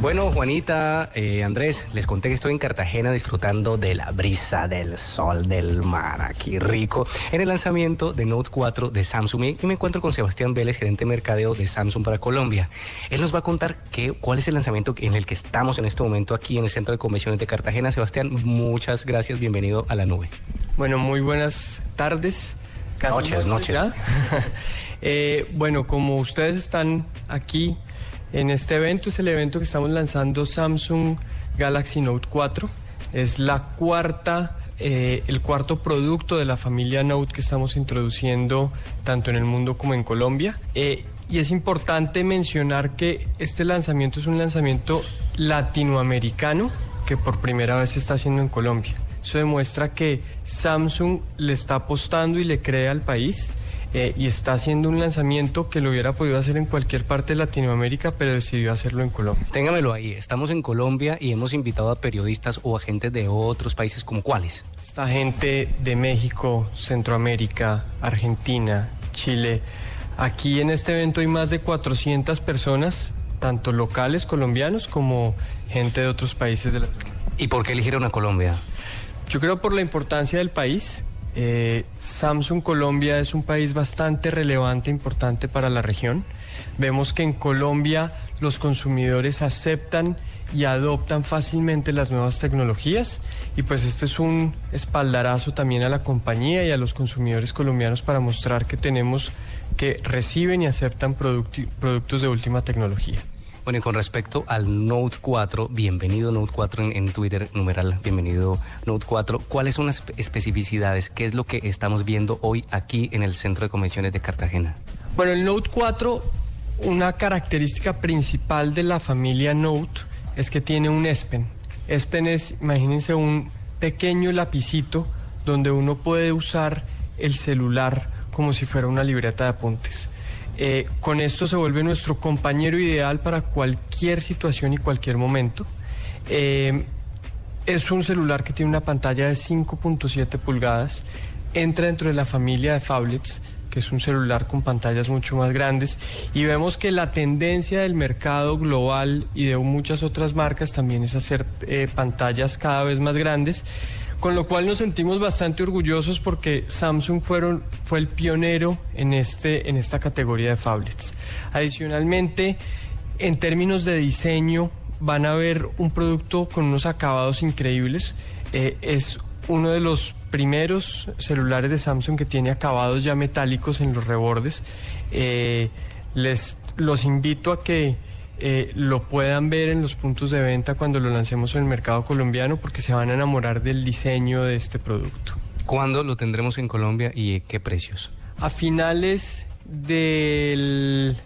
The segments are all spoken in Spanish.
Bueno, Juanita, eh, Andrés, les conté que estoy en Cartagena disfrutando de la brisa del sol del mar, aquí rico, en el lanzamiento de Note 4 de Samsung y me encuentro con Sebastián Vélez, gerente de mercadeo de Samsung para Colombia. Él nos va a contar qué, cuál es el lanzamiento en el que estamos en este momento aquí en el Centro de Convenciones de Cartagena. Sebastián, muchas gracias, bienvenido a la nube. Bueno, muy buenas tardes. Casi noches, noches. eh, bueno, como ustedes están aquí en este evento es el evento que estamos lanzando Samsung Galaxy Note 4. Es la cuarta, eh, el cuarto producto de la familia Note que estamos introduciendo tanto en el mundo como en Colombia. Eh, y es importante mencionar que este lanzamiento es un lanzamiento latinoamericano que por primera vez se está haciendo en Colombia. Eso demuestra que Samsung le está apostando y le cree al país eh, y está haciendo un lanzamiento que lo hubiera podido hacer en cualquier parte de Latinoamérica, pero decidió hacerlo en Colombia. Téngamelo ahí, estamos en Colombia y hemos invitado a periodistas o agentes de otros países como cuáles. Esta gente de México, Centroamérica, Argentina, Chile. Aquí en este evento hay más de 400 personas, tanto locales colombianos como gente de otros países de Latinoamérica. ¿Y por qué eligieron a Colombia? Yo creo por la importancia del país, eh, Samsung Colombia es un país bastante relevante, importante para la región. Vemos que en Colombia los consumidores aceptan y adoptan fácilmente las nuevas tecnologías y pues este es un espaldarazo también a la compañía y a los consumidores colombianos para mostrar que tenemos que reciben y aceptan productos de última tecnología. Bueno, y con respecto al Note 4, bienvenido Note 4 en, Twitter, numeral, bienvenido Note 4. ¿Cuáles son las especificidades? ¿Qué es lo que estamos viendo hoy aquí en el Centro de Convenciones de Cartagena? Bueno, el Note 4, una característica principal de la familia Note es que tiene un S Pen. S Pen es, imagínense, un pequeño lapicito donde uno puede usar el celular como si fuera una libreta de apuntes. Eh, con esto se vuelve nuestro compañero ideal para cualquier situación y cualquier momento. Eh, es un celular que tiene una pantalla de 5.7 pulgadas, entra dentro de la familia de phablets, que es un celular con pantallas mucho más grandes, y vemos que la tendencia del mercado global y de muchas otras marcas también es hacer eh, pantallas cada vez más grandes con lo cual nos sentimos bastante orgullosos porque Samsung fue el pionero en, este, en esta categoría de phablets. Adicionalmente, en términos de diseño, van a ver un producto con unos acabados increíbles. Eh, es uno de los primeros celulares de Samsung que tiene acabados ya metálicos en los rebordes. Eh, les los invito a que eh, lo puedan ver en los puntos de venta cuando lo lancemos en el mercado colombiano porque se van a enamorar del diseño de este producto. ¿Cuándo lo tendremos en Colombia y qué precios? A finales del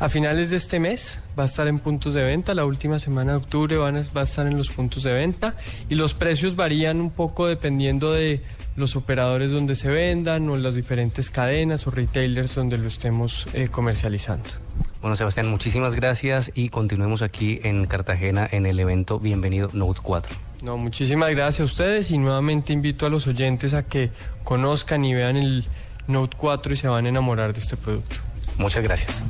a finales de este mes va a estar en puntos de venta, la última semana de octubre van a, va a estar en los puntos de venta y los precios varían un poco dependiendo de los operadores donde se vendan o las diferentes cadenas o retailers donde lo estemos eh, comercializando. Bueno, Sebastián, muchísimas gracias y continuemos aquí en Cartagena en el evento Bienvenido Note 4. No, muchísimas gracias a ustedes y nuevamente invito a los oyentes a que conozcan y vean el Note 4 y se van a enamorar de este producto. Muchas gracias.